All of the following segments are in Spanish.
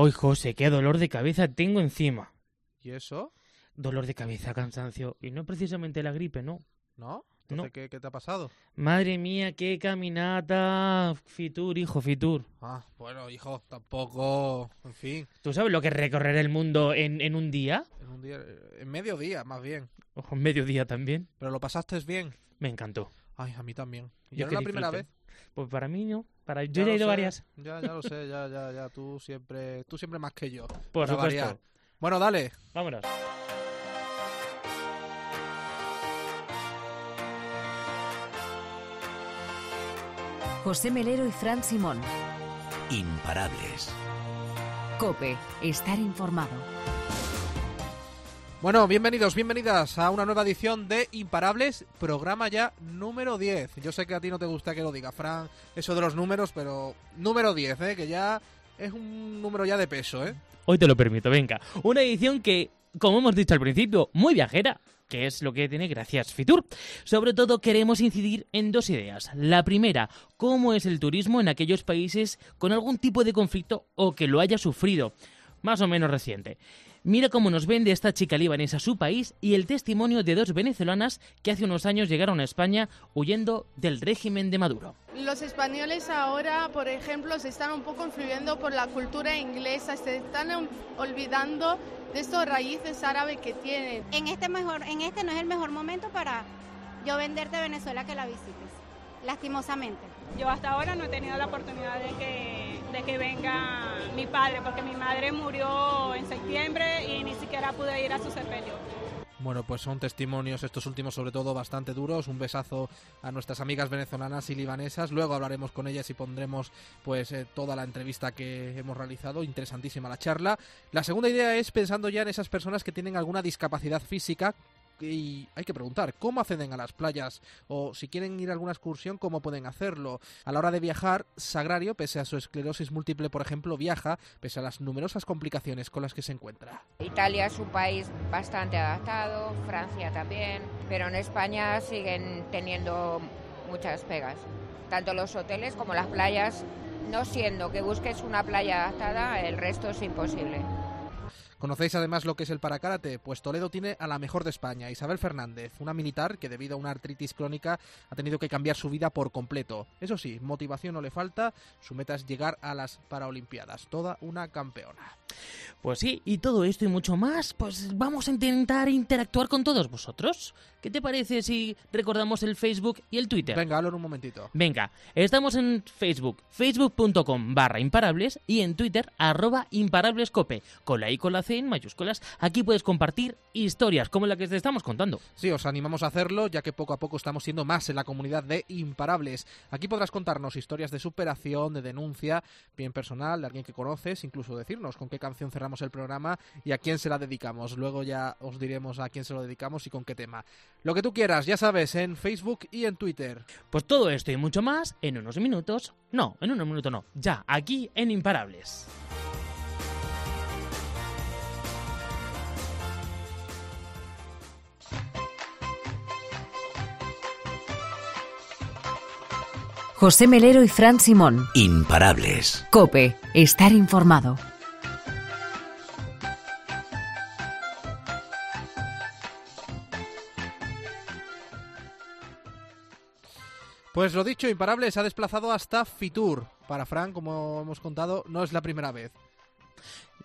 Hoy, José, qué dolor de cabeza tengo encima. ¿Y eso? Dolor de cabeza, cansancio. Y no precisamente la gripe, no. ¿No? No. Entonces, ¿qué, qué te ha pasado? Madre mía, qué caminata. Fitur, hijo, Fitur. Ah, bueno, hijo, tampoco... En fin, ¿Tú sabes lo que es recorrer el mundo en, en un día? en un día... En medio día, más bien. O en medio día también. Pero lo pasaste bien. Me encantó. Ay, a mí también. ¿Y no es que la primera vez? Pues para mí no. Para... Yo Ya ya he ido sé, varias. Ya, ya lo sé, ya, ya, ya. Tú siempre, tú siempre más que yo. Por para supuesto. variar. Bueno, dale. Vámonos. José Melero y Fran Simón. Imparables. Cope, estar informado. Bueno, bienvenidos, bienvenidas a una nueva edición de Imparables, programa ya número 10. Yo sé que a ti no te gusta que lo diga, Fran, eso de los números, pero número 10, ¿eh? que ya es un número ya de peso, ¿eh? Hoy te lo permito, venga. Una edición que, como hemos dicho al principio, muy viajera, que es lo que tiene gracias Fitur. Sobre todo queremos incidir en dos ideas. La primera, cómo es el turismo en aquellos países con algún tipo de conflicto o que lo haya sufrido, más o menos reciente. Mira cómo nos vende esta chica libanesa su país y el testimonio de dos venezolanas que hace unos años llegaron a España huyendo del régimen de Maduro. Los españoles ahora, por ejemplo, se están un poco influyendo por la cultura inglesa, se están ol- olvidando de estos raíces árabes que tienen. en este mejor en este no es el mejor momento para yo venderte Venezuela que la visites lastimosamente Yo hasta ahora no he tenido la oportunidad de que, que venga mi padre, porque mi madre murió en septiembre y ni siquiera pude ir a su sepelio. Bueno, pues son testimonios, estos últimos sobre todo, bastante duros. Un besazo a nuestras amigas venezolanas y libanesas. Luego hablaremos con ellas y pondremos pues eh, toda la entrevista que hemos realizado. Interesantísima la charla. La segunda idea es pensando ya en esas personas que tienen alguna discapacidad física. Y hay que preguntar, ¿cómo acceden a las playas? O si quieren ir a alguna excursión, ¿cómo pueden hacerlo? A la hora de viajar, Sagrario, pese a su esclerosis múltiple, por ejemplo, viaja, pese a las numerosas complicaciones con las que se encuentra. Italia es un país bastante adaptado, Francia también, pero en España siguen teniendo muchas pegas. Tanto los hoteles como las playas, no siendo que busques una playa adaptada, el resto es imposible. ¿Conocéis además lo que es el parakarate? Pues Toledo tiene a la mejor de España, Isabel Fernández, una militar que debido a una artritis crónica ha tenido que cambiar su vida por completo. Eso sí, motivación no le falta, su meta es llegar a las Paralimpiadas, toda una campeona. Pues sí, y todo esto y mucho más, pues vamos a intentar interactuar con todos vosotros. ¿Qué te parece si recordamos el Facebook y el Twitter? Venga, hablo en un momentito. Venga, estamos en Facebook, facebook.com barra imparables y en Twitter arroba imparablescope, con la I con la En mayúsculas. Aquí puedes compartir historias como la que te estamos contando. Sí, os animamos a hacerlo, ya que poco a poco estamos siendo más en la comunidad de imparables. Aquí podrás contarnos historias de superación, de denuncia, bien personal, de alguien que conoces, incluso decirnos con qué canción cerramos el programa y a quién se la dedicamos. Luego ya os diremos a quién se lo dedicamos y con qué tema. Lo que tú quieras, ya sabes, en Facebook y en Twitter. Pues todo esto y mucho más en unos minutos. No, en unos minutos no, ya, aquí en Imparables. José Melero y Fran Simón. Imparables. Cope, estar informado. Pues lo dicho, Imparable se ha desplazado hasta Fitur. Para Fran, como hemos contado, no es la primera vez.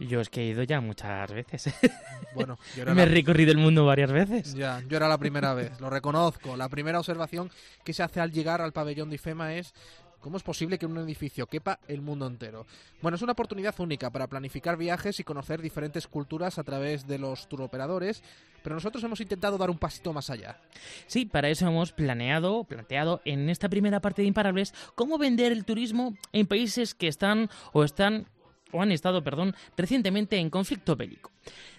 Yo es que he ido ya muchas veces. Bueno, yo era, Me he recorrido el mundo varias veces. ya, yo era la primera vez, lo reconozco. La primera observación que se hace al llegar al pabellón de IFEMA es ¿Cómo es posible que un edificio quepa el mundo entero? Bueno, es una oportunidad única para planificar viajes y conocer diferentes culturas a través de los turoperadores, pero nosotros hemos intentado dar un pasito más allá. Sí, para eso hemos planeado, planteado en esta primera parte de Imparables cómo vender el turismo en países que están o están o han estado, perdón, recientemente en conflicto bélico.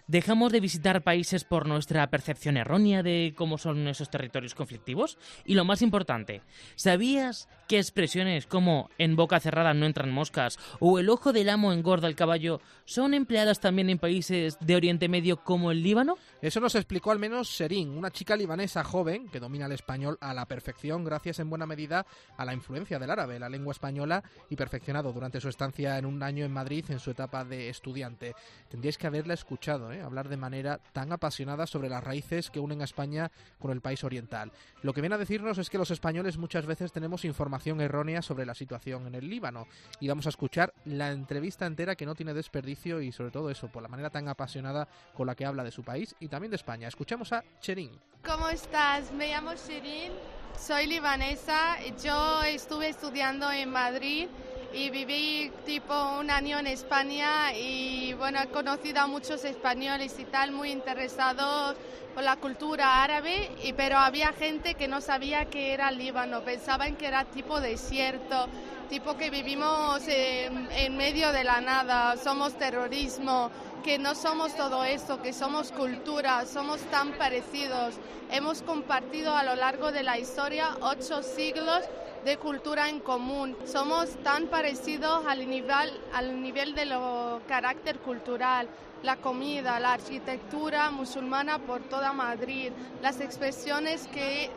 ¿Dejamos de visitar países por nuestra percepción errónea de cómo son esos territorios conflictivos? Y lo más importante, ¿sabías que expresiones como en boca cerrada no entran moscas o el ojo del amo engorda el caballo son empleadas también en países de Oriente Medio como el Líbano? Eso nos explicó al menos Serín, una chica libanesa joven que domina el español a la perfección gracias en buena medida a la influencia del árabe, la lengua española, y perfeccionado durante su estancia en un año en Madrid Madrid en su etapa de estudiante. Tendríais que haberla escuchado, ¿eh? Hablar de manera tan apasionada sobre las raíces que unen a España con el país oriental. Lo que viene a decirnos es que los españoles muchas veces tenemos información errónea sobre la situación en el Líbano. Y vamos a escuchar la entrevista entera que no tiene desperdicio y sobre todo eso, por la manera tan apasionada con la que habla de su país y también de España. Escuchamos a Cherin. ¿Cómo estás? Me llamo Cherin, soy libanesa. Yo estuve estudiando en Madrid y viví tipo un año en España y bueno, he conocido a muchos españoles y tal muy interesados por la cultura árabe, y, pero había gente que no sabía que era Líbano, pensaban que era tipo desierto, tipo que vivimos en, en medio de la nada, somos terrorismo, que no somos todo eso, que somos cultura, somos tan parecidos. Hemos compartido a lo largo de la historia ocho siglos de cultura en común. Somos tan parecidos al nivel, al nivel de lo carácter cultural, la comida, la arquitectura musulmana por toda Madrid. Las expresiones que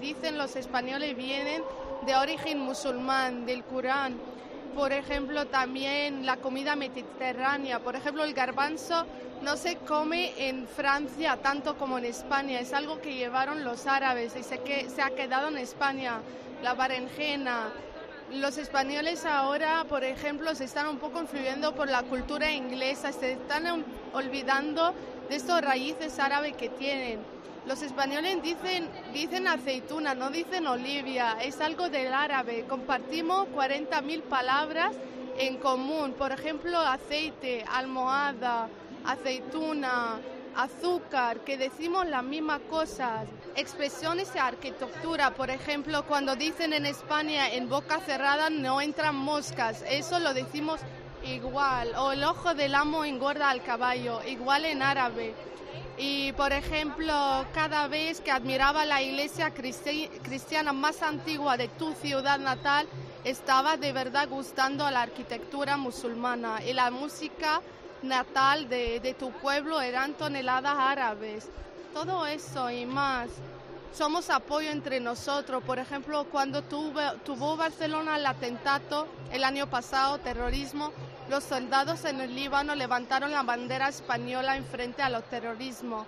dicen los españoles vienen de origen musulmán, del Corán. Por ejemplo, también la comida mediterránea. Por ejemplo, el garbanzo no se come en Francia tanto como en España. Es algo que llevaron los árabes y se, que, se ha quedado en España la berenjena. Los españoles ahora, por ejemplo, se están un poco influyendo por la cultura inglesa, se están olvidando de estos raíces árabes que tienen. Los españoles dicen, dicen aceituna, no dicen olivia, es algo del árabe. Compartimos 40.000 palabras en común, por ejemplo, aceite, almohada, aceituna, azúcar, que decimos las mismas cosas. Expresiones de arquitectura, por ejemplo, cuando dicen en España en boca cerrada no entran moscas, eso lo decimos igual. O el ojo del amo engorda al caballo, igual en árabe. Y por ejemplo, cada vez que admiraba la iglesia cristiana más antigua de tu ciudad natal, estaba de verdad gustando a la arquitectura musulmana y la música natal de, tu pueblo eran toneladas árabes. Todo eso y más. Somos apoyo entre nosotros. Por ejemplo, cuando tuvo, tuvo Barcelona el atentado el año pasado, terrorismo, los soldados en el Líbano levantaron la bandera española en frente a los terrorismo.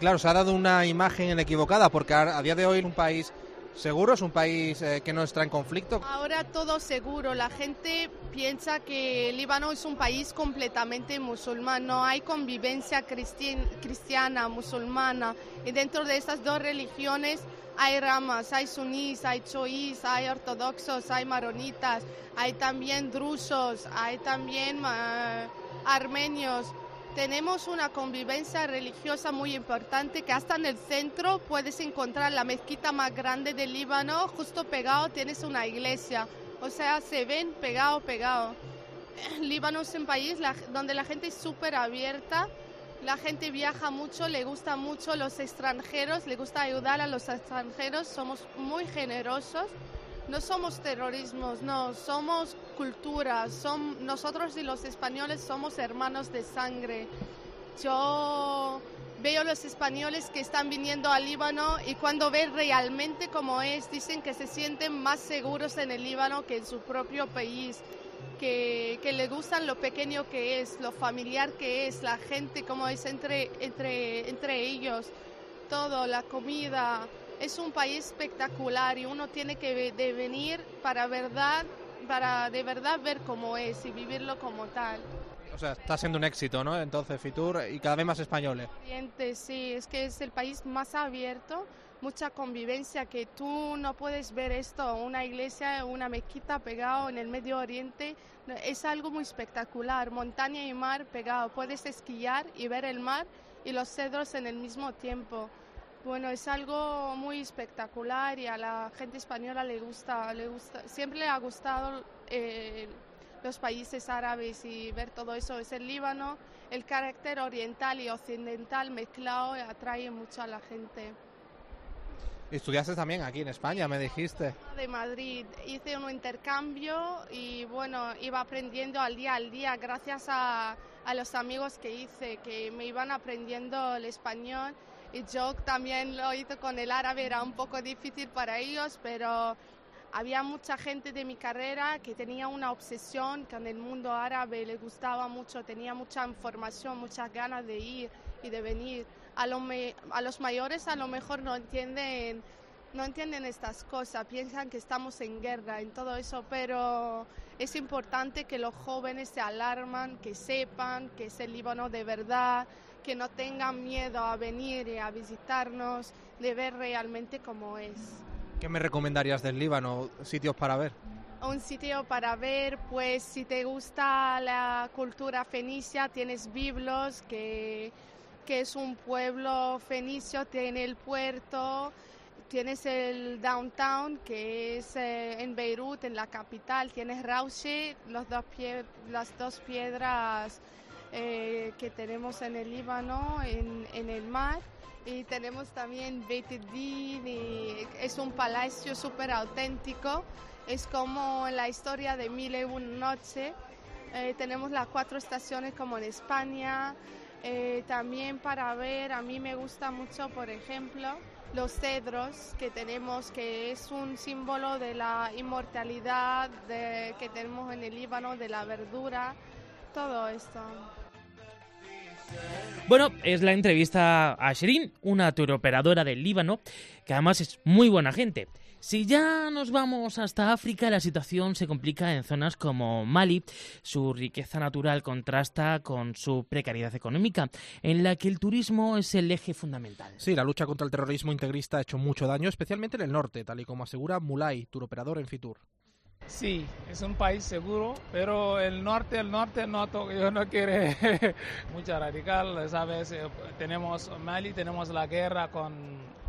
Claro, se ha dado una imagen equivocada porque a día de hoy un país ¿Seguro? ¿Es un país eh, que no está en conflicto? Ahora todo seguro. La gente piensa que Líbano es un país completamente musulmán. No hay convivencia cristiana, musulmana. Y dentro de estas dos religiones hay ramas, hay sunís, hay choís, hay ortodoxos, hay maronitas, hay también drusos, hay también uh, armenios tenemos una convivencia religiosa muy importante que hasta en el centro puedes encontrar la mezquita más grande del Líbano, justo pegado tienes una iglesia, o sea, se ven pegado, pegado. Líbano es un país donde la gente es súper abierta, la gente viaja mucho, le gusta mucho los extranjeros, le gusta ayudar a los extranjeros, somos muy generosos no somos terrorismos, no, somos cultura, son, nosotros y los españoles somos hermanos de sangre. Yo veo los españoles que están viniendo al Líbano y cuando ven realmente cómo es, dicen que se sienten más seguros en el Líbano que en su propio país, que, que les gustan lo pequeño que es, lo familiar que es, la gente, cómo es entre, entre, entre ellos, todo, la comida, es un país espectacular y uno tiene que de venir para verdad, para de verdad ver cómo es y vivirlo como tal. O sea, está siendo un éxito, ¿no? Entonces, Fitur y cada vez más españoles. Sí, es que es el país más abierto, mucha convivencia, que tú no puedes ver esto, una iglesia, una mezquita pegado en el Medio Oriente, es algo muy espectacular, montaña y mar pegado, puedes esquiar y ver el mar y los cedros en el mismo tiempo. Bueno, es algo muy espectacular y a la gente española le gusta, le gusta, siempre le ha gustado eh, los países árabes y ver todo eso. Es el Líbano, el carácter oriental y occidental mezclado atrae mucho a la gente. Estudiaste también aquí en España, me dijiste. De Madrid. Hice un intercambio y bueno, iba aprendiendo al día al día gracias a, a los amigos que hice, que me iban aprendiendo el español y yo también lo hice con el árabe, era un poco difícil para ellos, pero había mucha gente de mi carrera que tenía una obsesión con el mundo árabe, le gustaba mucho, tenía mucha información, muchas ganas de ir y de venir. A, a los mayores a lo mejor no entienden, no entienden estas cosas, piensan que estamos en guerra, en todo eso, pero es importante que los jóvenes se alarman, que sepan que es el Líbano de verdad, que no tengan miedo a venir y a visitarnos, de ver realmente cómo es. ¿Qué me recomendarías del Líbano? ¿Sitios para ver? Un sitio para ver, pues si te gusta la cultura fenicia, tienes Biblos, que, que es un pueblo fenicio, tiene el puerto, tienes el downtown, que es eh, en Beirut, en la capital, tienes Raushi, los dos las dos piedras eh, que tenemos en el Líbano, en, el mar. Y tenemos también Beit es un palacio súper auténtico, es como la historia de Mil y noche. Eh, tenemos las cuatro estaciones como en España, eh, también para ver, a mí me gusta mucho, por ejemplo, los cedros que tenemos, que es un símbolo de la inmortalidad que tenemos en el Líbano, de la verdura, todo esto. Bueno, es la entrevista a Shirin, una turoperadora del Líbano, que además es muy buena gente. Si ya nos vamos hasta África, la situación se complica en zonas como Mali. Su riqueza natural contrasta con su precariedad económica, en la que el turismo es el eje fundamental. Sí, la lucha contra el terrorismo integrista ha hecho mucho daño, especialmente en el norte, tal y como asegura Mulay, turoperador en Fitur. Sí, es un país seguro, pero el norte, el norte no, yo no quiere mucha radical, ¿sabes? Eh, tenemos Mali, tenemos la guerra con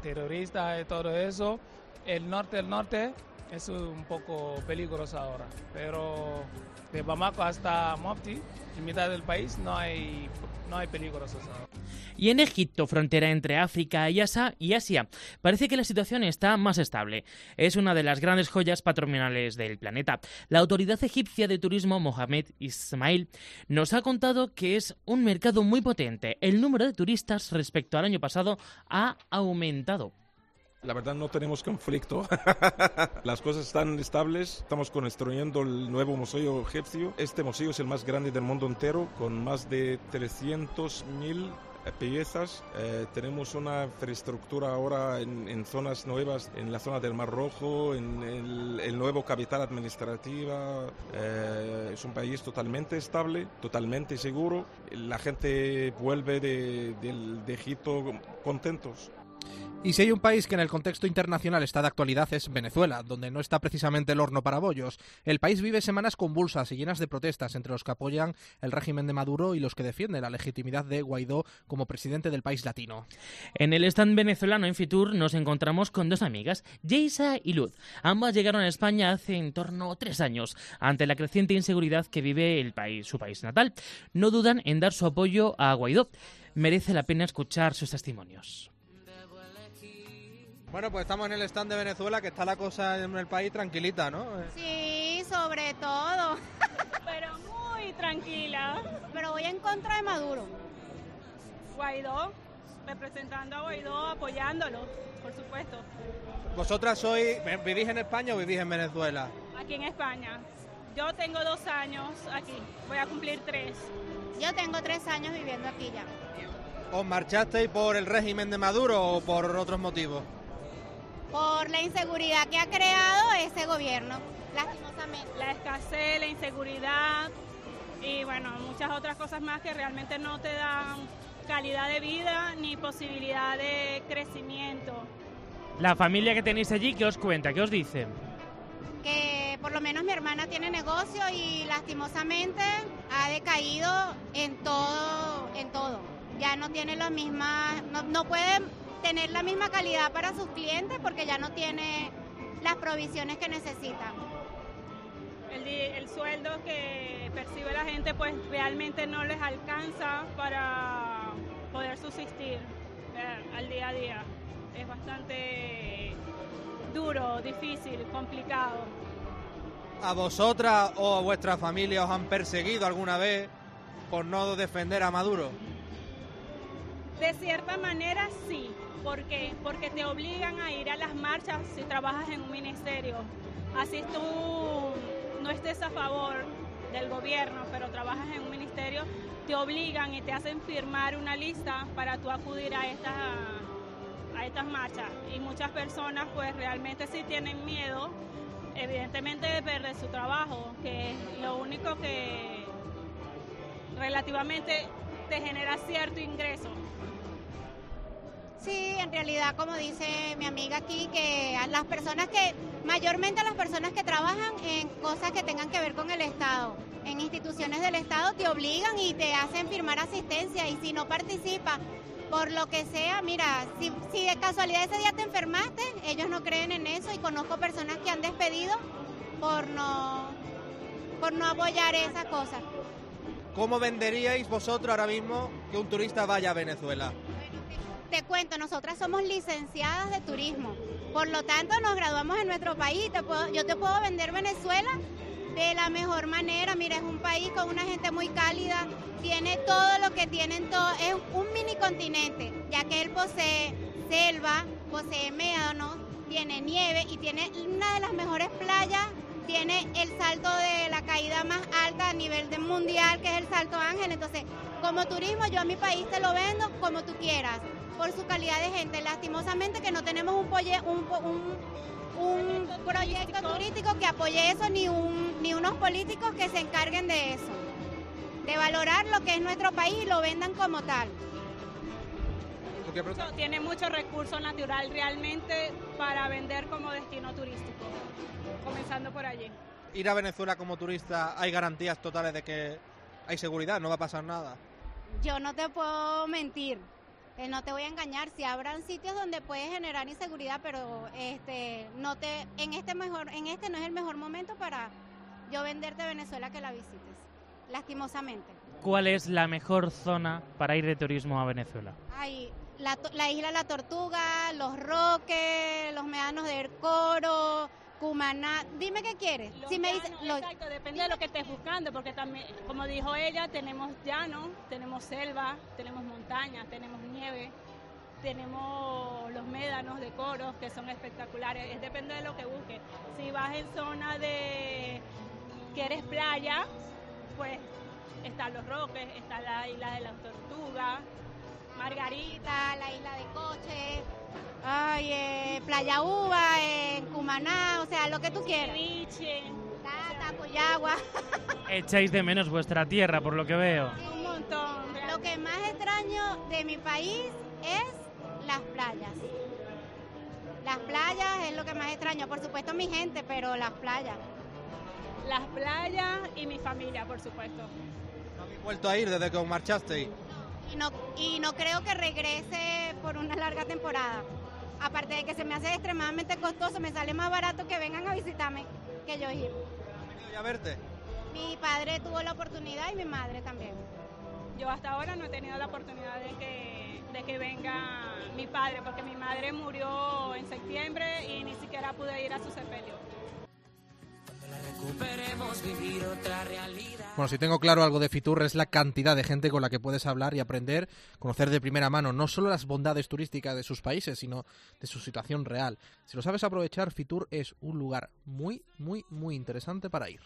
terroristas y todo eso. El norte, el norte es un poco peligroso ahora, pero de Bamako hasta Mopti, en mitad del país, no hay, no hay peligros ahora. Y en Egipto, frontera entre África y Asia, parece que la situación está más estable. Es una de las grandes joyas patrimoniales del planeta. La autoridad egipcia de turismo, Mohamed Ismail, nos ha contado que es un mercado muy potente. El número de turistas respecto al año pasado ha aumentado. La verdad no tenemos conflicto. Las cosas están estables. Estamos construyendo el nuevo museo egipcio. Este museo es el más grande del mundo entero, con más de 300.000 piezas. Eh, tenemos una infraestructura ahora en, zonas nuevas, en la zona del Mar Rojo, en el, nuevo capital administrativa. Eh, es un país totalmente estable, totalmente seguro. La gente vuelve de, de Egipto contentos. Y si hay un país que en el contexto internacional está de actualidad es Venezuela, donde no está precisamente el horno para bollos. El país vive semanas convulsas y llenas de protestas entre los que apoyan el régimen de Maduro y los que defienden la legitimidad de Guaidó como presidente del país latino. En el stand venezolano en Fitur nos encontramos con dos amigas, Yeisa y Luz. Ambas llegaron a España hace en torno a tres años, ante la creciente inseguridad que vive el país, su país natal. No dudan en dar su apoyo a Guaidó. Merece la pena escuchar sus testimonios. Bueno, pues estamos en el stand de Venezuela, que está la cosa en el país tranquilita, ¿no? Sí, sobre todo. Pero muy tranquila. Pero voy en contra de Maduro. Guaidó, representando a Guaidó, apoyándolo, por supuesto. ¿Vosotras sois, vivís en España o vivís en Venezuela? Aquí en España. Yo tengo dos años aquí, voy a cumplir tres. Yo tengo tres años viviendo aquí ya. ¿Os marchasteis por el régimen de Maduro o por otros motivos? Por la inseguridad que ha creado ese gobierno, lastimosamente. La escasez, la inseguridad y bueno, muchas otras cosas más que realmente no te dan calidad de vida ni posibilidad de crecimiento. La familia que tenéis allí, ¿qué os cuenta? ¿Qué os dice? Que por lo menos mi hermana tiene negocio y lastimosamente ha decaído en todo, en todo. Ya no tiene las mismas, no, no puede tener la misma calidad para sus clientes porque ya no tiene las provisiones que necesitan. El, sueldo que percibe la gente pues realmente no les alcanza para poder subsistir eh, al día a día. Es bastante duro, difícil, complicado. ¿A vosotras o a vuestra familia os han perseguido alguna vez por no defender a Maduro? De cierta manera sí, ¿Por qué? Porque te obligan a ir a las marchas si trabajas en un ministerio, así tú no estés a favor del gobierno, pero trabajas en un ministerio, te obligan y te hacen firmar una lista para tú acudir a estas a estas marchas y muchas personas pues realmente sí tienen miedo evidentemente de perder su trabajo, que es lo único que relativamente te genera cierto ingreso. Sí, en realidad, como dice mi amiga aquí, que las personas que, mayormente las personas que trabajan en cosas que tengan que ver con el Estado, en instituciones del Estado, te obligan y te hacen firmar asistencia y si no participas por lo que sea, mira, si, si de casualidad ese día te enfermaste, ellos no creen en eso y conozco personas que han despedido por no, por no apoyar esas cosas. ¿Cómo venderíais vosotros ahora mismo que un turista vaya a Venezuela? Te cuento, nosotras somos licenciadas de turismo, por lo tanto nos graduamos en nuestro país. Te puedo, yo te puedo vender Venezuela de la mejor manera. Mira, es un país con una gente muy cálida, tiene todo lo que tienen todo, es un mini continente, ya que él posee selva, posee médanos, tiene nieve y tiene una de las mejores playas, tiene el salto de la caída más alta a nivel de mundial, que es el Salto Ángel. Entonces, como turismo, yo a mi país te lo vendo como tú quieras, por su calidad de gente. Lastimosamente que no tenemos un, un, un proyecto turístico que apoye eso, ni, un, ni unos políticos que se encarguen de eso, de valorar lo que es nuestro país y lo vendan como tal. Tiene mucho recurso natural realmente para vender como destino turístico, comenzando por allí. Ir a Venezuela como turista, ¿hay garantías totales de que hay seguridad? ¿No va a pasar nada? Yo no te puedo mentir, eh, no te voy a engañar, si habrán sitios donde puedes generar inseguridad, pero este no te en este mejor en este no es el mejor momento para yo venderte Venezuela que la visites, lastimosamente. ¿Cuál es la mejor zona para ir de turismo a Venezuela? Ay, la, la isla La Tortuga, los Roques, los Medanos del Coro, Cumaná, dime qué quieres. si me dice, exacto, depende de lo que estés buscando, porque también, como dijo ella, tenemos llano, tenemos selva, tenemos montaña, tenemos nieve, tenemos los médanos de coros que son espectaculares, es depende de lo que busques. Si vas en zona de que eres playa, pues están los roques, está la isla de las tortugas, Margarita, la isla de Coche, Ay, eh, Playa Uva, en Cumaná, o sea, lo que tú quieras. Ceviche. Tata, Coyagua. Echáis de menos vuestra tierra, por lo que veo. Un montón. Lo que más extraño de mi país es las playas. Las playas es lo que más extraño. Por supuesto mi gente, pero las playas. Las playas y mi familia, por supuesto. ¿No habéis vuelto a ir desde que os marchasteis? Y no, y no creo que regrese por una larga temporada. Aparte de que se me hace extremadamente costoso, me sale más barato que vengan a visitarme que yo ir. ¿Han venido ya a verte? Mi padre tuvo la oportunidad y mi madre también. Yo hasta ahora no he tenido la oportunidad de que, de que venga mi padre, porque mi madre murió en septiembre y ni siquiera pude ir a su sepelio Bueno, si tengo claro algo de Fitur es la cantidad de gente con la que puedes hablar y aprender, conocer de primera mano no solo las bondades turísticas de sus países, sino de su situación real. Si lo sabes aprovechar, Fitur es un lugar muy, muy, muy interesante para ir.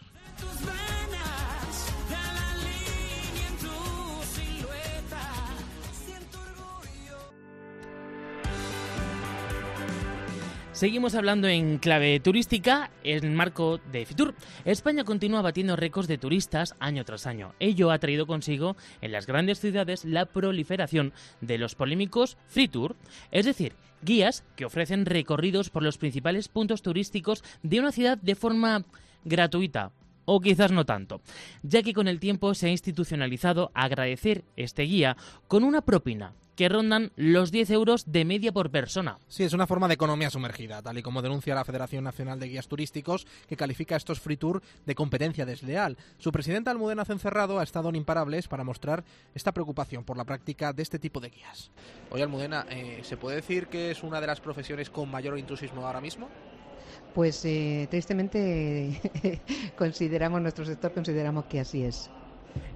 Seguimos hablando en clave turística en marco de Fitur. España continúa batiendo récords de turistas año tras año. Ello ha traído consigo en las grandes ciudades la proliferación de los polémicos Free Tour, es decir, guías que ofrecen recorridos por los principales puntos turísticos de una ciudad de forma gratuita, o quizás no tanto, ya que con el tiempo se ha institucionalizado agradecer este guía con una propina que rondan los 10 euros de media por persona. Sí, es una forma de economía sumergida, tal y como denuncia la Federación Nacional de Guías Turísticos, que califica estos free tour de competencia desleal. Su presidenta Almudena Cencerrado ha estado en Imparables para mostrar esta preocupación por la práctica de este tipo de guías. Oye, Almudena, eh, ¿se puede decir que es una de las profesiones con mayor intrusismo ahora mismo? Pues eh, tristemente consideramos, nuestro sector consideramos que así es.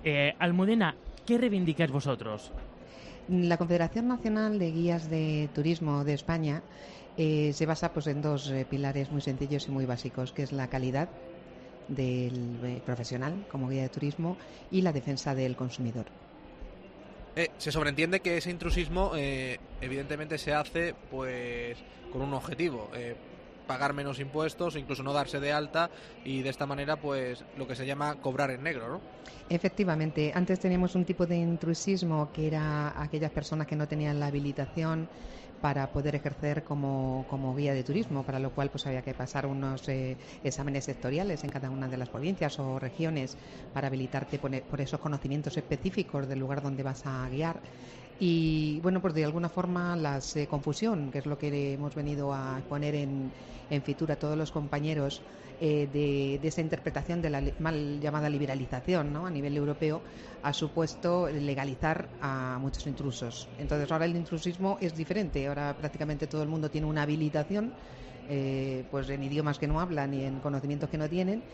Eh, Almudena, ¿qué reivindicáis vosotros? La Confederación Nacional de Guías de Turismo de España eh, se basa pues, en dos eh, pilares muy sencillos y muy básicos, que es la calidad del eh, profesional como guía de turismo y la defensa del consumidor. Eh, se sobreentiende que ese intrusismo eh, evidentemente se hace pues con un objetivo, eh, pagar menos impuestos, incluso no darse de alta y de esta manera pues lo que se llama cobrar en negro, ¿no? Efectivamente, antes teníamos un tipo de intrusismo que era aquellas personas que no tenían la habilitación para poder ejercer como, como guía de turismo, para lo cual pues había que pasar unos eh, exámenes sectoriales en cada una de las provincias o regiones para habilitarte por, por esos conocimientos específicos del lugar donde vas a guiar y bueno, pues de alguna forma la eh, confusión, que es lo que hemos venido a poner en, en Fitura a todos los compañeros eh, de, de, esa interpretación de la mal llamada liberalización ¿no? a nivel europeo, ha supuesto legalizar a muchos intrusos. Entonces ahora el intrusismo es diferente, ahora prácticamente todo el mundo tiene una habilitación. Eh, pues en idiomas que no hablan y en conocimientos que no tienen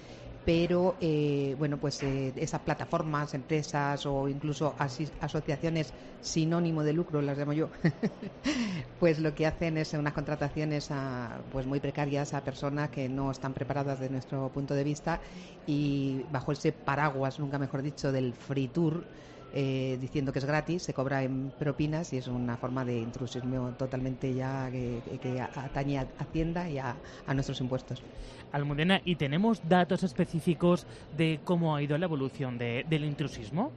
pero eh, bueno pues eh, esas plataformas empresas o incluso asociaciones sinónimo de lucro las llamo yo pues lo que hacen es unas contrataciones a, pues muy precarias a personas que no están preparadas desde nuestro punto de vista y bajo ese paraguas nunca mejor dicho del free tour eh, diciendo que es gratis, se cobra en propinas y es una forma de intrusismo totalmente ya que, atañe a Hacienda y a, a nuestros impuestos. Almudena, ¿y tenemos datos específicos de cómo ha ido la evolución de, del intrusismo?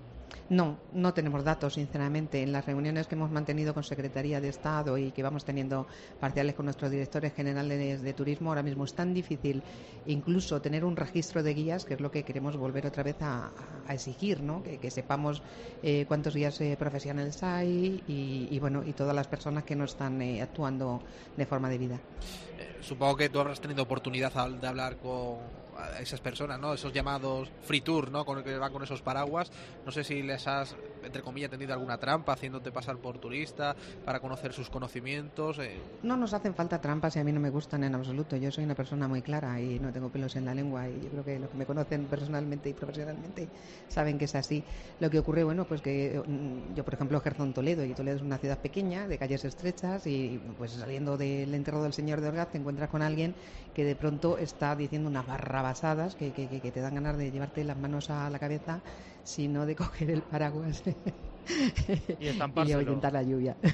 No, no tenemos datos, sinceramente. En las reuniones que hemos mantenido con Secretaría de Estado y que vamos teniendo parciales con nuestros directores generales de turismo, ahora mismo es tan difícil incluso tener un registro de guías, que es lo que queremos volver otra vez a, exigir, ¿no? que, sepamos eh, cuántos guías eh, profesionales hay y, y, bueno y todas las personas que no están eh, actuando de forma debida. Eh, supongo que tú habrás tenido oportunidad de hablar con a esas personas, ¿no? Esos llamados free tour, ¿no? Con el que van con esos paraguas. No sé si les has, entre comillas, tenido alguna trampa haciéndote pasar por turista para conocer sus conocimientos. Eh. No nos hacen falta trampas y a mí no me gustan en absoluto. Yo soy una persona muy clara y no tengo pelos en la lengua y yo creo que los que me conocen personalmente y profesionalmente saben que es así. Lo que ocurre, bueno, pues que yo, por ejemplo, ejerzo en Toledo y Toledo es una ciudad pequeña, de calles estrechas y pues saliendo del enterro del señor de Orgaz te encuentras con alguien que de pronto está diciendo una barra basadas que, que, que, te dan ganas de llevarte las manos a la cabeza, sino de coger el paraguas y, y ahuyentar la lluvia.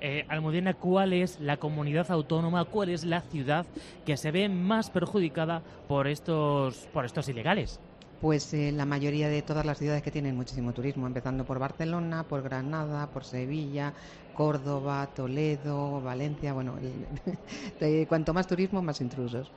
Eh, Almudena, ¿cuál es la comunidad autónoma, cuál es la ciudad que se ve más perjudicada por estos, por estos ilegales? Pues eh, la mayoría de todas las ciudades que tienen muchísimo turismo, empezando por Barcelona, por Granada, por Sevilla, Córdoba, Toledo, Valencia, bueno, el, cuanto más turismo, más intrusos.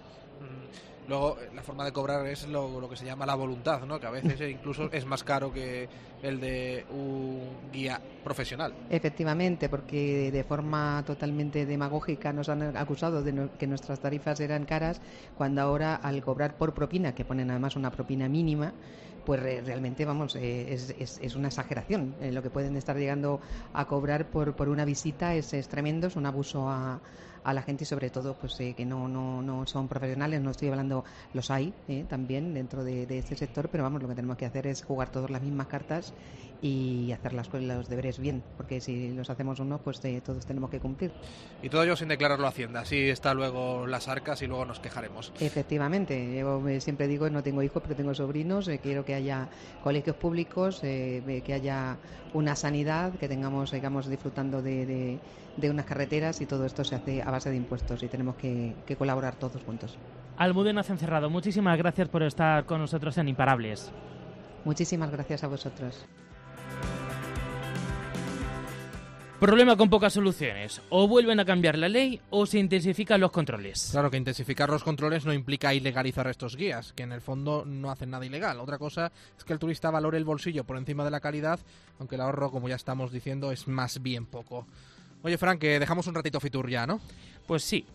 Luego, la forma de cobrar es lo, que se llama la voluntad, ¿no? que a veces incluso es más caro que el de un guía profesional. Efectivamente, porque de forma totalmente demagógica nos han acusado de no, que nuestras tarifas eran caras, cuando ahora al cobrar por propina, que ponen además una propina mínima, pues realmente, vamos, eh, es, es, es, una exageración. Eh, lo que pueden estar llegando a cobrar por, por una visita es, es tremendo, es un abuso a a la gente y sobre todo pues eh, que no, no, no son profesionales, no estoy hablando, los hay eh, también dentro de, de, este sector, pero vamos, lo que tenemos que hacer es jugar todas las mismas cartas y hacer las, los deberes bien, porque si los hacemos uno, pues eh, todos tenemos que cumplir. Y todo ello sin declararlo a Hacienda, así está luego las arcas y luego nos quejaremos. Efectivamente, yo siempre digo, no tengo hijos, pero tengo sobrinos, eh, quiero que haya colegios públicos, eh, que haya una sanidad, que tengamos, digamos, disfrutando de, de, de, unas carreteras y todo esto se hace a base de impuestos y tenemos que, que colaborar todos juntos. Almudena Cencerrado, muchísimas gracias por estar con nosotros en Imparables. Muchísimas gracias a vosotros. Problema con pocas soluciones. O vuelven a cambiar la ley o se intensifican los controles. Claro que intensificar los controles no implica ilegalizar estos guías, que en el fondo no hacen nada ilegal. Otra cosa es que el turista valore el bolsillo por encima de la calidad, aunque el ahorro, como ya estamos diciendo, es más bien poco. Oye, Frank, que dejamos un ratito Fitur ya, ¿no? Pues sí,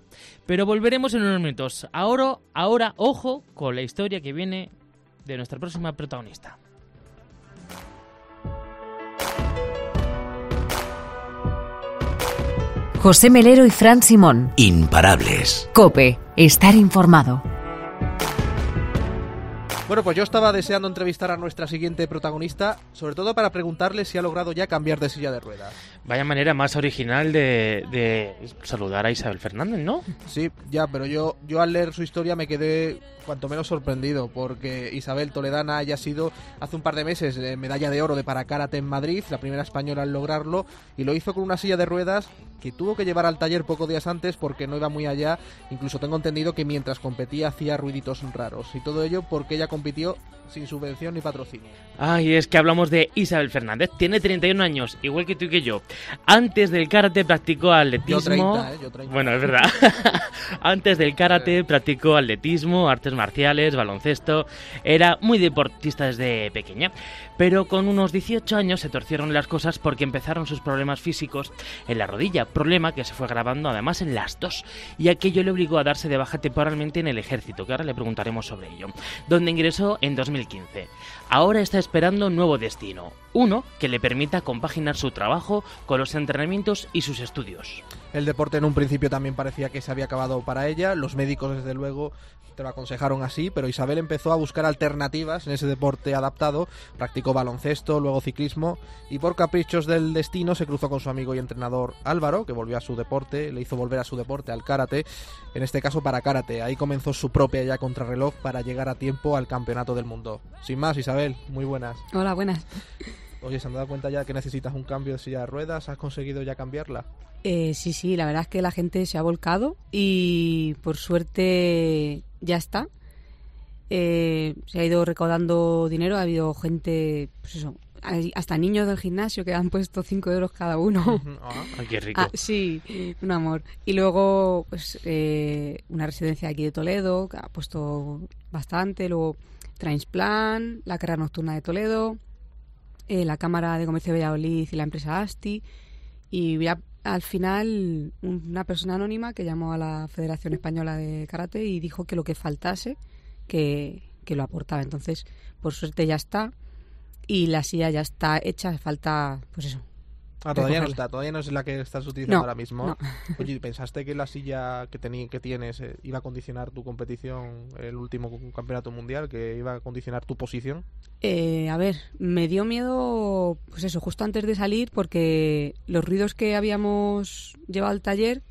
pero volveremos en unos minutos. Ahora, ahora, ojo con la historia que viene de nuestra próxima protagonista. José Melero y Fran Simón. Imparables. Cope, estar informado. Bueno, pues yo estaba deseando entrevistar a nuestra siguiente protagonista, sobre todo para preguntarle si ha logrado ya cambiar de silla de ruedas. Vaya manera más original de, de saludar a Isabel Fernández, ¿no? Sí, ya, pero yo, yo al leer su historia me quedé cuanto menos sorprendido, porque Isabel Toledana haya sido hace un par de meses eh, medalla de oro de para karate en Madrid, la primera española en lograrlo, y lo hizo con una silla de ruedas que tuvo que llevar al taller pocos días antes porque no iba muy allá. Incluso tengo entendido que mientras competía hacía ruiditos raros. Y todo ello porque ella compitió sin subvención ni patrocinio. Ay, es que hablamos de Isabel Fernández. Tiene 31 años, igual que tú y que yo. Antes del karate practicó atletismo. Yo 30, ¿eh? Yo 30. Bueno, es verdad. Antes del karate practicó atletismo, artes marciales, baloncesto. Era muy deportista desde pequeña. Pero con unos 18 años se torcieron las cosas porque empezaron sus problemas físicos en la rodilla. Problema que se fue grabando además en las dos. Y aquello le obligó a darse de baja temporalmente en el ejército, que ahora le preguntaremos sobre ello. Donde ingresó en 2015. Ahora está esperando un nuevo destino. Uno que le permita compaginar su trabajo con los entrenamientos y sus estudios. El deporte en un principio también parecía que se había acabado para ella. Los médicos, desde luego, te lo aconsejaron así, pero Isabel empezó a buscar alternativas en ese deporte adaptado. Practicó baloncesto, luego ciclismo y por caprichos del destino se cruzó con su amigo y entrenador Álvaro, que volvió a su deporte, le hizo volver a su deporte, al karate, en este caso para karate. Ahí comenzó su propia ya contrarreloj para llegar a tiempo al campeonato del mundo. Sin más, Isabel, muy buenas. Hola, buenas. Oye, ¿se han dado cuenta ya que necesitas un cambio de silla de ruedas? ¿Has conseguido ya cambiarla? Eh, sí, sí, la verdad es que la gente se ha volcado y por suerte ya está. Eh, se ha ido recaudando dinero, ha habido gente, pues eso, hay hasta niños del gimnasio que han puesto 5 euros cada uno. Ay, qué rico. Ah, sí, un amor. Y luego, pues, eh, una residencia aquí de Toledo, que ha puesto bastante. Luego, Transplan, la carrera nocturna de Toledo, eh, la Cámara de Comercio de Valladolid y la empresa Asti. Y al final, una persona anónima que llamó a la Federación Española de Karate y dijo que lo que faltase, que, que lo aportaba. Entonces, por suerte ya está y la silla ya está hecha, falta, pues eso. Ah, todavía no está, todavía no es la que estás utilizando No, ahora mismo. no. Oye, ¿pensaste que la silla que, teni- que tienes eh, iba a condicionar tu competición, el último campeonato mundial, que iba a condicionar tu posición? Eh, a ver, me dio miedo, pues eso, justo antes de salir, porque los ruidos que habíamos llevado al taller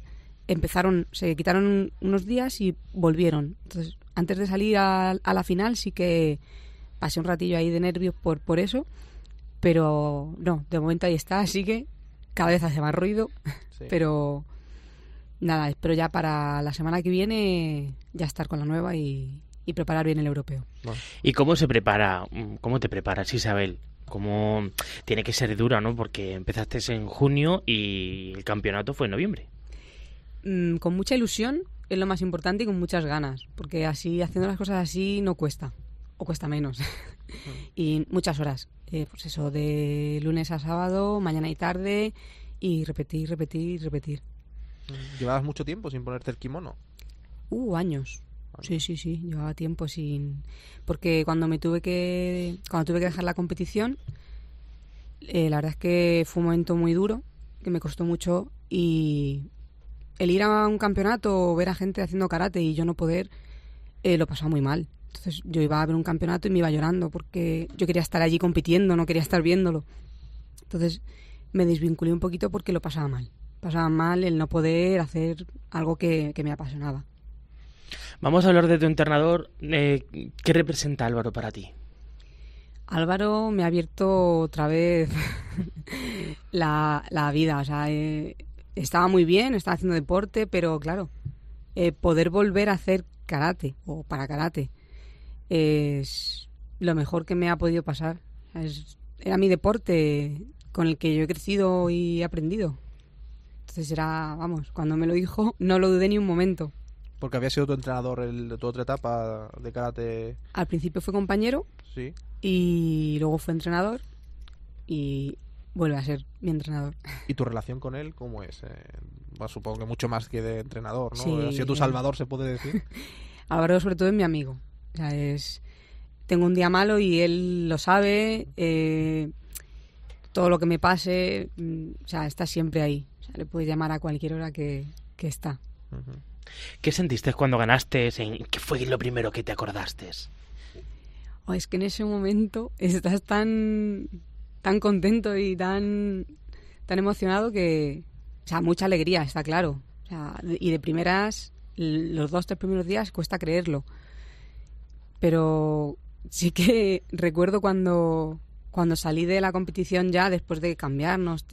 empezaron, se quitaron unos días y volvieron. Entonces, antes de salir a, a la final sí que pasé un ratillo ahí de nervios por, por eso, pero no, de momento ahí está, así que cada vez hace más ruido, Sí. pero nada, espero ya para la semana que viene ya estar con la nueva y, y preparar bien el europeo. ¿Y cómo se prepara? mm, ¿Cómo te preparas, Isabel? ¿Cómo tiene que ser dura, no? Porque empezaste en junio y el campeonato fue en noviembre. Mm, con mucha ilusión es lo más importante y con muchas ganas, porque así haciendo las cosas así no cuesta, o cuesta menos. y muchas horas, eh, pues eso, de lunes a sábado, mañana y tarde, y repetir, repetir, repetir. ¿Llevabas mucho tiempo sin ponerte el kimono? Uh, años. Sí, sí, sí, llevaba tiempo sin... Porque cuando me tuve que... Cuando tuve que dejar la competición, eh, la verdad es que fue un momento muy duro, que me costó mucho y el ir a un campeonato o ver a gente haciendo karate y yo no poder, eh, lo pasaba muy mal. Entonces yo iba a ver un campeonato y me iba llorando porque yo quería estar allí compitiendo, no quería estar viéndolo. Entonces me desvinculé un poquito porque lo pasaba mal. Pasaba mal el no poder hacer algo que, que me apasionaba. Vamos a hablar de tu entrenador. eh, ¿Qué representa Álvaro para ti? Álvaro me ha abierto otra vez la, la vida. O sea, eh, estaba muy bien, estaba haciendo deporte, pero claro, eh, poder volver a hacer karate o para karate es lo mejor que me ha podido pasar. Es- era mi deporte con el que yo he crecido y he aprendido. Entonces era, vamos, cuando me lo dijo, no lo dudé ni un momento. Porque había sido tu entrenador el, de tu otra etapa de karate. Al principio fue compañero Sí. y luego fue entrenador y vuelve a ser mi entrenador. ¿Y tu relación con él cómo es? Eh, bueno, supongo que mucho más que de entrenador, ¿no? Sí, ha sido tu eh. salvador, se puede decir. Álvaro sobre todo es mi amigo. O sea, es... Tengo un día malo y él lo sabe. eh, todo lo que me pase, mm, o sea, está siempre ahí. O sea, le puedes llamar a cualquier hora que, que está. ¿Qué sentiste cuando ganaste? ¿En ¿Qué fue lo primero que te acordaste? o es que en ese momento estás tan, tan contento y tan, tan emocionado que, o sea, mucha alegría, está claro. O sea, y de primeras, los dos, tres primeros días cuesta creerlo. Pero sí que recuerdo cuando, cuando salí de la competición ya, después de cambiarnos,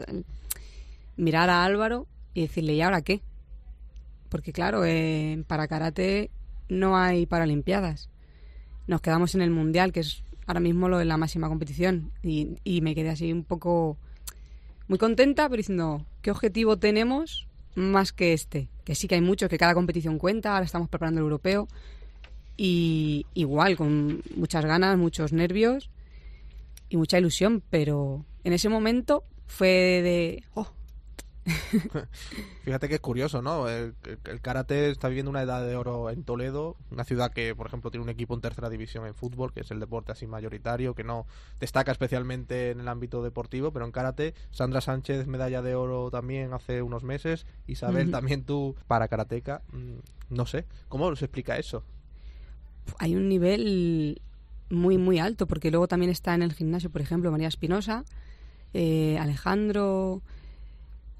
mirar a Álvaro y decirle, ¿y ahora qué? Porque claro, eh, para karate no hay paralimpiadas. Nos quedamos en el mundial, que es ahora mismo lo de la máxima competición. Y, y me quedé así un poco muy contenta, pero diciendo, ¿qué objetivo tenemos más que este? Que sí que hay muchos, que cada competición cuenta, ahora estamos preparando el europeo. Y igual, con muchas ganas, muchos nervios y mucha ilusión, pero en ese momento fue de, oh, Fíjate que es curioso, ¿no? El, karate está viviendo una edad de oro en Toledo, una ciudad que, por ejemplo, tiene un equipo en tercera división en fútbol, que es el deporte así mayoritario, que no destaca especialmente en el ámbito deportivo, pero en karate, Sandra Sánchez, medalla de oro también hace unos meses, Isabel, también tú para karateca, mm, no sé, ¿cómo se explica eso? Hay un nivel muy, muy alto, porque luego también está en el gimnasio, por ejemplo, María Espinosa, eh, Alejandro...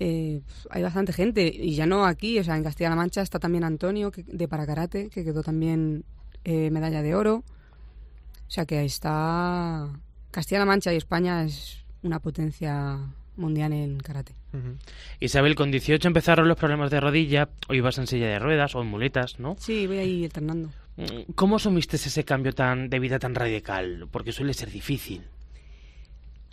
Eh, hay bastante gente, y ya no aquí, o sea, en Castilla-La Mancha está también Antonio que, de Paracarate, que quedó también eh, medalla de oro. O sea que ahí está. Castilla-La Mancha y España es una potencia mundial en karate. Isabel, con 18 empezaron los problemas de rodilla, o ibas en silla de ruedas o en muletas, ¿no? Sí, voy ahí alternando. Mm, ¿Cómo asumiste ese cambio tan de vida tan radical? Porque suele ser difícil.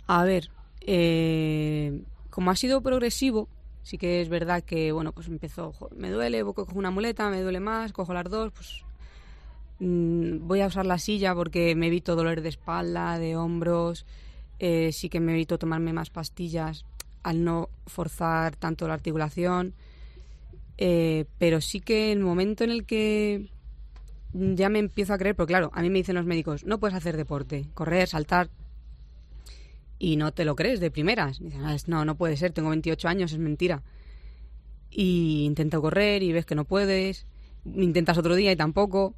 A ver, eh, como ha sido progresivo, sí que es verdad que, bueno, pues empezó, me duele, cojo una muleta, me duele más, cojo las dos, pues mm, voy a usar la silla porque me evito dolor de espalda, de hombros, eh, sí que me evito tomarme más pastillas al no forzar tanto la articulación, eh, pero sí que el momento en el que ya me empiezo a creer, porque claro, a mí me dicen los médicos, no puedes hacer deporte, correr, saltar, y no te lo crees de primeras. Dices, ah, no, no puede ser, tengo 28 años, es mentira. Y intento correr y ves que no puedes, intentas otro día y tampoco,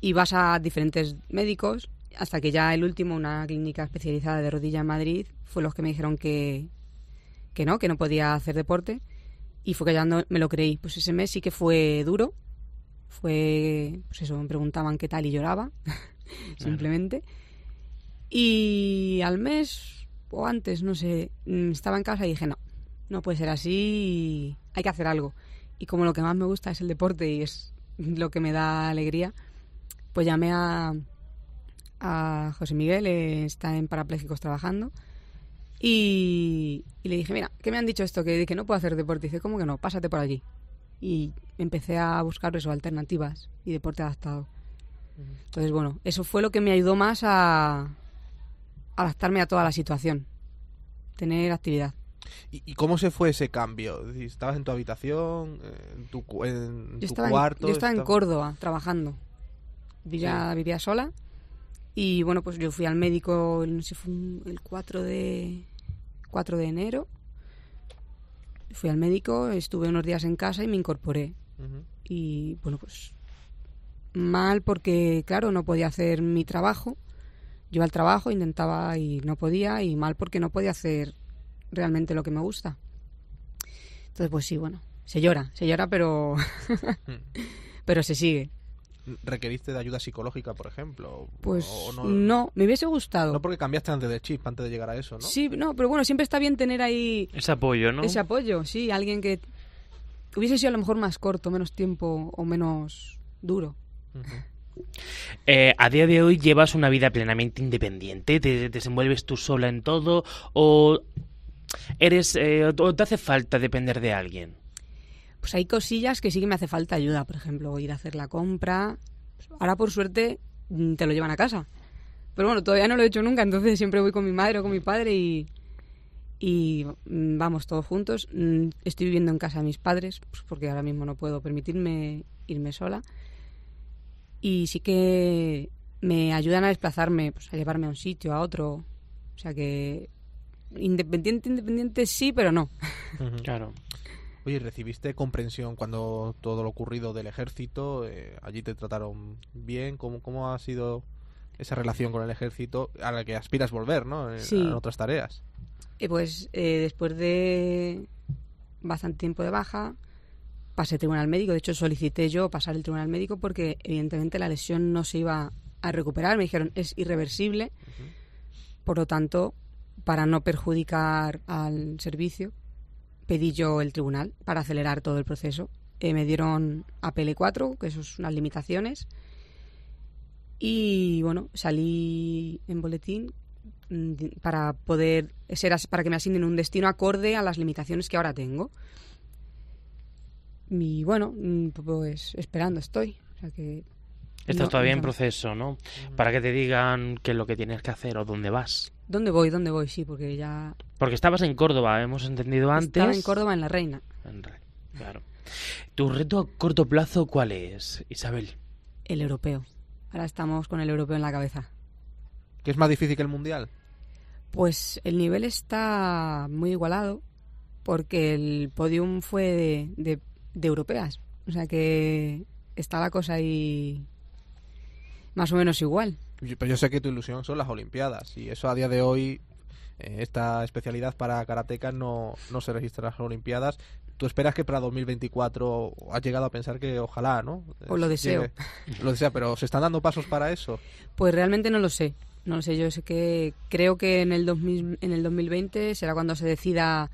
y vas a diferentes médicos, hasta que ya el último, una clínica especializada de rodilla en Madrid, fue los que me dijeron que, que no, que no podía hacer deporte, y fue que ya no me lo creí. Pues ese mes sí que fue duro, fue, pues eso, me preguntaban qué tal y lloraba, simplemente. Y al mes o antes, no sé, mm, estaba en casa y dije, no, no puede ser así, hay que hacer algo. Y como lo que más me gusta es el deporte y es lo que me da alegría, pues llamé a, a José Miguel, eh, está en Parapléjicos trabajando, y, le dije, mira, ¿qué me han dicho esto? Que, que no puedo hacer deporte. Y dice, ¿cómo que no? Pásate por allí. Y empecé a buscar eso, alternativas y deporte adaptado. Entonces, bueno, eso fue lo que me ayudó más a, adaptarme a toda la situación, tener actividad. ¿Y, cómo se fue ese cambio? ¿Estabas en tu habitación, en tu, en cuarto? yo estaba en Córdoba trabajando. Vivía, vivía sola y bueno, pues yo fui al médico, no sé, fue el 4 de, 4 de enero. Fui al médico, estuve unos días en casa y me incorporé. Y bueno, pues mal porque, claro, no podía hacer mi trabajo yo al trabajo, intentaba y no podía, y mal porque no podía hacer realmente lo que me gusta. Entonces, pues sí, bueno, se llora, se llora, pero, pero se sigue. ¿Requeriste de ayuda psicológica, por ejemplo? Pues no, me hubiese gustado. No porque cambiaste antes de chip, antes de llegar a eso, ¿no? Sí, no, pero bueno, siempre está bien tener ahí... Ese apoyo, ¿no? Ese apoyo, sí, alguien que hubiese sido a lo mejor más corto, menos tiempo o menos duro. Eh, a día de hoy llevas una vida plenamente independiente, te desenvuelves tú sola en todo o eres eh, o te hace falta depender de alguien. Pues hay cosillas que sí que me hace falta ayuda, por ejemplo, ir a hacer la compra. Ahora por suerte mm, te lo llevan a casa. Pero bueno, todavía no lo he hecho nunca, entonces siempre voy con mi madre o con mi padre y, y mm, vamos todos juntos. Mm, estoy viviendo en casa de mis padres, pues porque ahora mismo no puedo permitirme irme sola y sí que me ayudan a desplazarme, pues a llevarme a un sitio, a otro. O sea que independiente, independiente sí, pero no. Claro. Oye, ¿recibiste comprensión cuando todo lo ocurrido del ejército? Eh, ¿Allí te trataron bien? ¿Cómo, cómo ha sido esa relación con el ejército a la que aspiras volver, ¿no? En, Sí. en otras tareas. Y pues eh, después de bastante tiempo de baja, pasé tribunal médico. De hecho, solicité yo pasar el tribunal médico porque evidentemente la lesión no se iba a recuperar. Me dijeron es irreversible. Por lo tanto, para no perjudicar al servicio, pedí yo el tribunal para acelerar todo el proceso. Eh, me dieron APL4, que eso son unas limitaciones. Y bueno, salí en boletín mm, para poder ser para que me asignen un destino acorde a las limitaciones que ahora tengo. Y bueno, mm, pues esperando estoy. O sea que Estás no- todavía en no- proceso, ¿no? Para que te digan qué es lo que tienes que hacer o dónde vas. ¿Dónde voy? ¿Dónde voy? Sí, porque ya Porque estabas en Córdoba, hemos entendido antes. estaba en Córdoba en La Reina. En Re- Claro. ¿Tu reto a corto plazo cuál es, Isabel? El europeo. Ahora estamos con el europeo en la cabeza. ¿Qué es más difícil que el mundial? Pues el nivel está muy igualado porque el podium fue de, de- de europeas. O sea que está la cosa ahí más o menos igual. Yo- Pero yo sé que tu ilusión son las Olimpiadas y eso a día de hoy, eh, esta especialidad para karatecas no, no se registra en las Olimpiadas. ¿Tú esperas que para 2024 has llegado a pensar que ojalá, ¿no? Pues lo deseo. llegue- Lo desea, pero ¿se están dando pasos para eso? Pues realmente no lo sé. No lo sé, yo sé que creo que en el, 2000 en el 2020 será cuando se decida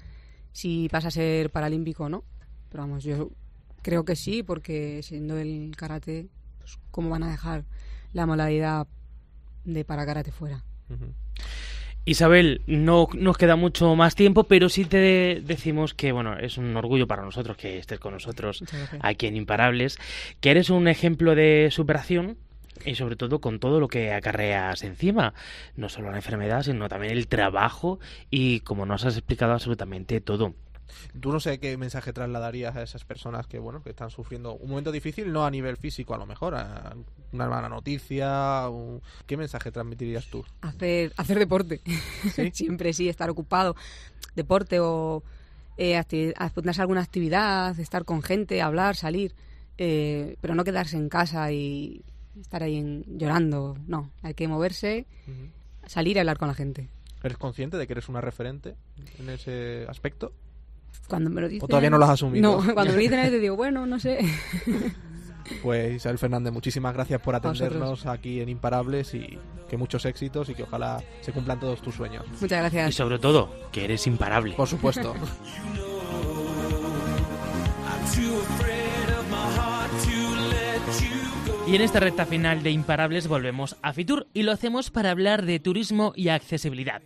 si pasa a ser paralímpico o no. Pero vamos, yo creo que sí, porque siendo el karate, pues, ¿cómo van a dejar la modalidad de para karate fuera? Isabel, no nos queda mucho más tiempo, pero sí te decimos que bueno, es un orgullo para nosotros que estés con nosotros aquí en Imparables, que eres un ejemplo de superación y sobre todo con todo lo que acarreas encima, no solo la enfermedad, sino también el trabajo y como nos has explicado absolutamente todo. Tú no sé qué mensaje trasladarías a esas personas que, bueno, que están sufriendo un momento difícil, no a nivel físico a lo mejor, a una mala noticia, un- ¿qué mensaje transmitirías tú? Hacer, hacer deporte. Siempre sí, estar ocupado. Deporte o eh, apuntarse a alguna actividad, estar con gente, hablar, salir. eh, pero no quedarse en casa y estar ahí en- llorando. No, hay que moverse, salir y hablar con la gente. ¿Eres consciente de que eres una referente en ese aspecto? Cuando me lo dicen... ¿O todavía no lo has asumido? No, cuando me lo dicen veces digo, bueno, no sé. Pues Isabel Fernández, muchísimas gracias por atendernos aquí en Imparables y que muchos éxitos y que ojalá se cumplan todos tus sueños. Muchas gracias. Y sobre todo, que eres imparable. Por supuesto. Y en esta recta final de Imparables volvemos a Fitur y lo hacemos para hablar de turismo y accesibilidad.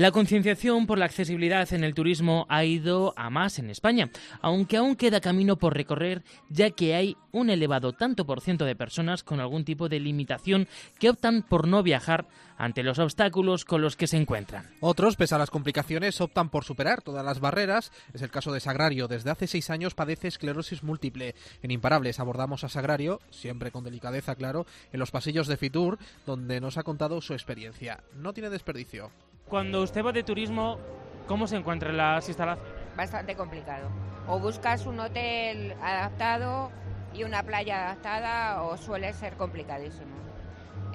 La concienciación por la accesibilidad en el turismo ha ido a más en España, aunque aún queda camino por recorrer, ya que hay un elevado tanto por ciento de personas con algún tipo de limitación que optan por no viajar ante los obstáculos con los que se encuentran. Otros, pese a las complicaciones, optan por superar todas las barreras. Es el caso de Sagrario. Desde hace seis años padece esclerosis múltiple. En Imparables abordamos a Sagrario, siempre con delicadeza, claro, en los pasillos de Fitur, donde nos ha contado su experiencia. No tiene desperdicio. Cuando usted va de turismo, ¿cómo se encuentran las instalaciones? Bastante complicado. O buscas un hotel adaptado y una playa adaptada o suele ser complicadísimo.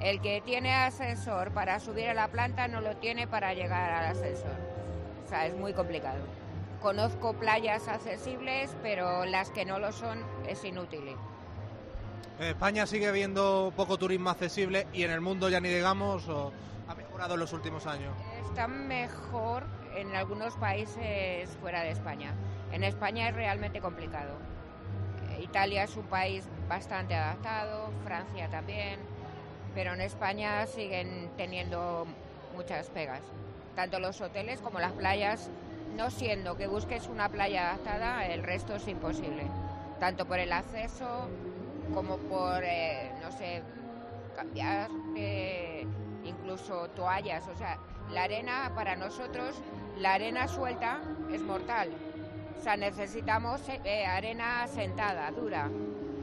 El que tiene ascensor para subir a la planta no lo tiene para llegar al ascensor. O sea, es muy complicado. Conozco playas accesibles, pero las que no lo son es inútil. En España sigue habiendo poco turismo accesible y en el mundo ya ni digamos o mejorado en los últimos años. Está mejor en algunos países fuera de España. En España es realmente complicado. Eh, Italia es un país bastante adaptado, Francia también, pero en España siguen teniendo muchas pegas. Tanto los hoteles como las playas, no siendo que busques una playa adaptada, el resto es imposible. Tanto por el acceso como por, eh, no sé, cambiar eh, incluso toallas. O sea, la arena para nosotros, la arena suelta es mortal. O sea, necesitamos eh, arena sentada, dura,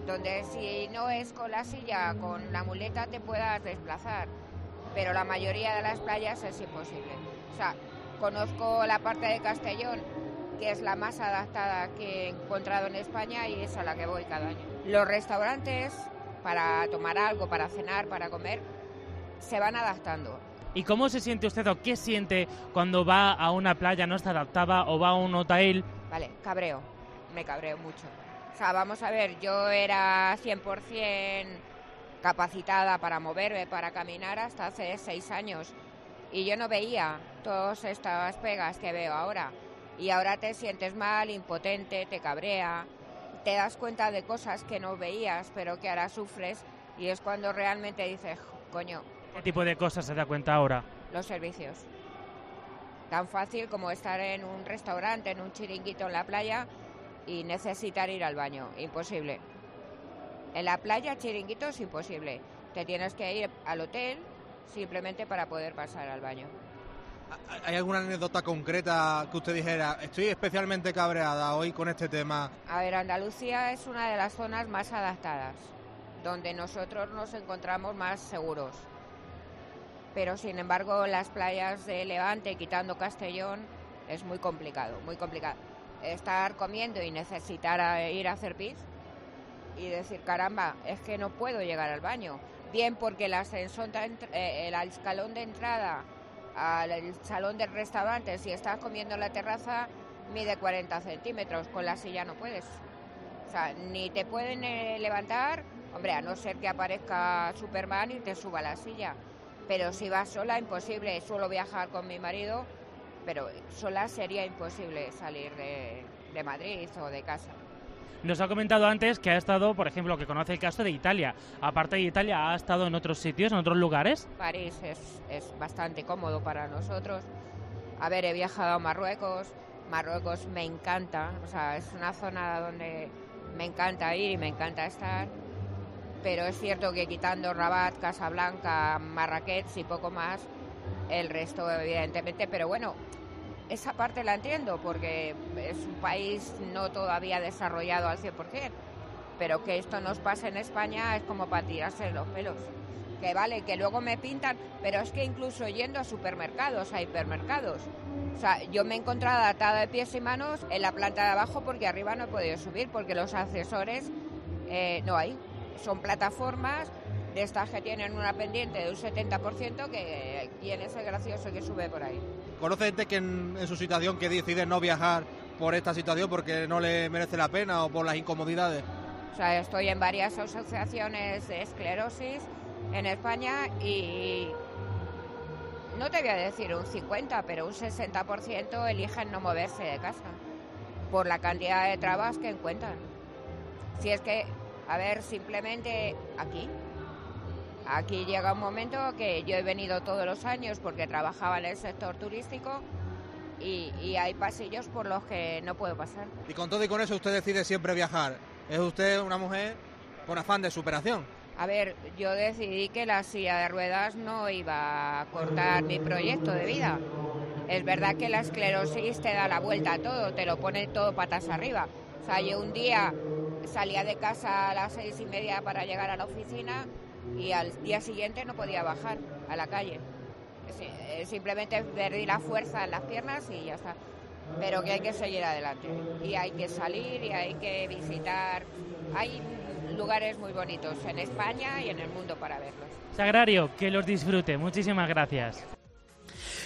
donde si no es con la silla, con la muleta te puedas desplazar. Pero la mayoría de las playas es imposible. O sea, conozco la parte de Castellón, que es la más adaptada que he encontrado en España y es a la que voy cada año. Los restaurantes, para tomar algo, para cenar, para comer, se van adaptando. ¿Y cómo se siente usted o qué siente cuando va a una playa, no está adaptada o va a un hotel? Vale, cabreo, me cabreo mucho. O sea, vamos a ver, yo era 100% capacitada para moverme, para caminar hasta hace seis años y yo no veía todas estas pegas que veo ahora. Y ahora te sientes mal, impotente, te cabrea, te das cuenta de cosas que no veías, pero que ahora sufres y es cuando realmente dices, coño. ¿Qué tipo de cosas se da cuenta ahora? Los servicios. Tan fácil como estar en un restaurante, en un chiringuito en la playa y necesitar ir al baño. Imposible. En la playa, chiringuito es imposible. Te tienes que ir al hotel simplemente para poder pasar al baño. ¿Hay alguna anécdota concreta que usted dijera, estoy especialmente cabreada hoy con este tema? A ver, Andalucía es una de las zonas más adaptadas, donde nosotros nos encontramos más seguros. Pero sin embargo, las playas de Levante, quitando Castellón, es muy complicado, muy complicado. Estar comiendo y necesitar ir a hacer y decir, caramba, es que no puedo llegar al baño. Bien porque el ascensor, eh, el escalón de entrada al salón del restaurante, si estás comiendo en la terraza, mide 40 centímetros, con la silla no puedes. O sea, ni te pueden eh, levantar, hombre, a no ser que aparezca Superman y te suba la silla. Pero si vas sola, imposible. Suelo viajar con mi marido, pero sola sería imposible salir de, de Madrid o de casa. Nos ha comentado antes que ha estado, por ejemplo, que conoce el caso de Italia. Aparte de Italia, ¿ha estado en otros sitios, en otros lugares? París es, es bastante cómodo para nosotros. A ver, he viajado a Marruecos. Marruecos me encanta. O sea, es una zona donde me encanta ir y me encanta estar. Pero es cierto que quitando Rabat, Casablanca, Marrakech y poco más, el resto evidentemente, pero bueno, esa parte la entiendo porque es un país no todavía desarrollado al 100%, pero que esto nos pase en España es como para tirarse los pelos. Que vale, que luego me pintan, pero es que incluso yendo a supermercados, a hipermercados. O sea, yo me he encontrado atada de pies y manos en la planta de abajo porque arriba no he podido subir, porque los accesores eh, no hay. Son plataformas de estas que tienen una pendiente de un 70% que quién es el gracioso que sube por ahí. ¿Conoce gente que en, su situación que decide no viajar por esta situación porque no le merece la pena o por las incomodidades? O sea, estoy en varias asociaciones de esclerosis en España y no te voy a decir un 50, pero un 60% eligen no moverse de casa por la cantidad de trabas que encuentran. Si es que, a ver, simplemente aquí Aquí llega un momento que yo he venido todos los años porque trabajaba en el sector turístico y, hay pasillos por los que no puedo pasar. Y con todo y con eso usted decide siempre viajar. ¿Es usted una mujer con afán de superación? A ver, yo decidí que la silla de ruedas no iba a cortar mi proyecto de vida. Es verdad que la esclerosis te da la vuelta a todo, te lo pone todo patas arriba. O sea, yo un día salía de casa a las seis y media para llegar a la oficina y al día siguiente no podía bajar a la calle. Eh, simplemente perdí la fuerza en las piernas y ya está. Pero que hay que seguir adelante y hay que salir y hay que visitar. Hay lugares muy bonitos en España y en el mundo para verlos. Sagrario, que los disfrute. Muchísimas gracias.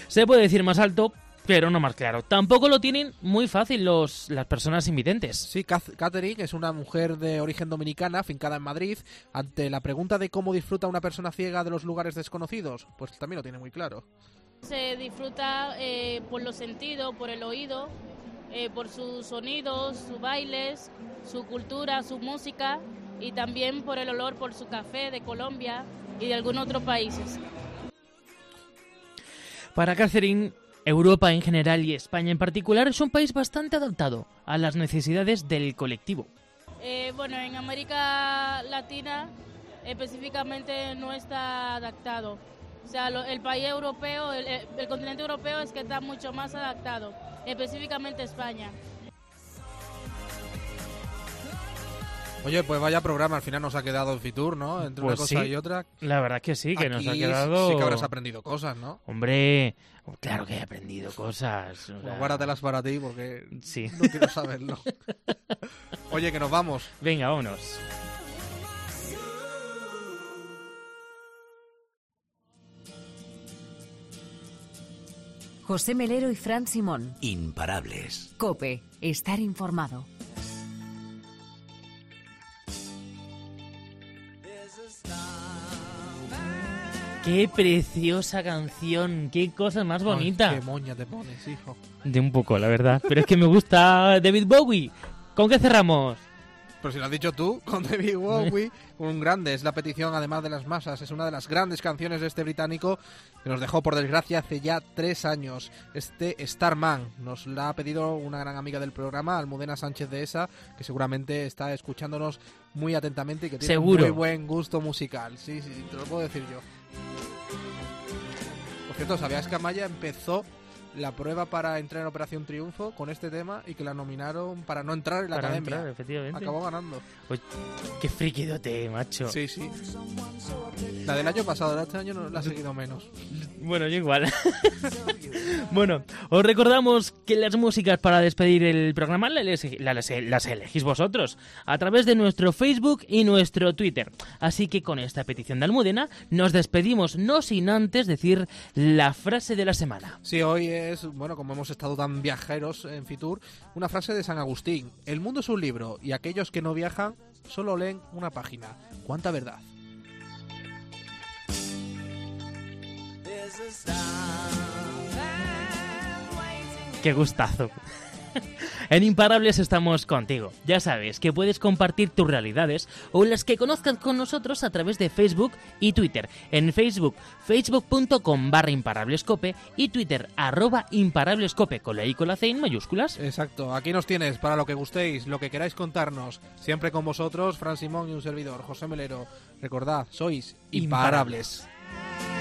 Se puede decir más alto, pero no más claro. Tampoco lo tienen muy fácil los, las personas invidentes. Sí, Catherine es una mujer de origen dominicana, fincada en Madrid. Ante la pregunta de cómo disfruta una persona ciega de los lugares desconocidos, pues también lo tiene muy claro. Se disfruta eh, por los sentidos, por el oído, eh, por sus sonidos, sus bailes, su cultura, su música y también por el olor, por su café de Colombia y de algunos otros países. Para Catherine, Europa en general y España en particular es un país bastante adaptado a las necesidades del colectivo. Eh, bueno, en América Latina específicamente no está adaptado. O sea, el país europeo, el, el continente europeo es que está mucho más adaptado, específicamente España. Oye, pues vaya programa, al final nos ha quedado el Fitur, ¿no? Entre una pues cosa y otra. La verdad es que sí, que nos ha quedado. Sí que habrás aprendido cosas, ¿no? Hombre, claro que he aprendido cosas. O pues sea... para ti porque sí. no quiero saberlo. Oye, que nos vamos. Venga, vámonos. José Melero y Fran Simón. Imparables. Cope, estar informado. Qué preciosa canción, qué cosa más bonita. Ay, qué moña te pones, hijo. De un poco, la verdad. Pero es que me gusta David Bowie. ¿Con qué cerramos? Pero si lo has dicho tú, con David Bowie, un grande, es la petición además de las masas, es una de las grandes canciones de este británico que nos dejó por desgracia hace ya tres años. Este Starman nos la ha pedido una gran amiga del programa, Almudena Sánchez de ESA, que seguramente está escuchándonos muy atentamente y que tiene Seguro. muy buen gusto musical. Sí, sí, te lo puedo decir yo. Por cierto, ¿sabías que Amaya empezó la prueba para entrar en Operación Triunfo con este tema y que la nominaron para no entrar en la Para academia? entrar, efectivamente. Acabó ganando. Uy, qué friquidote, macho. Sí, sí. La del año pasado, la de este año no la ha seguido menos. Bueno, yo igual. bueno, os recordamos que las músicas para despedir el programa las, las- las elegís vosotros a través de nuestro Facebook y nuestro Twitter. Así que con esta petición de Almudena nos despedimos, no sin antes decir la frase de la semana. Sí, hoy es, bueno, como hemos estado tan viajeros en Fitur, una frase de San Agustín. El mundo es un libro y aquellos que no viajan solo leen una página. ¿Cuánta verdad? Qué gustazo. En Imparables estamos contigo. Ya sabes que puedes compartir tus realidades o las que conozcas con nosotros a través de Facebook y Twitter. En Facebook, facebook.com barra imparablescope y Twitter, arroba imparablescope, con la I con la C en mayúsculas. Exacto, aquí nos tienes para lo que gustéis, lo que queráis contarnos. Siempre con vosotros, Fran Simón y un servidor, José Melero. Recordad, sois imparables. Imparables.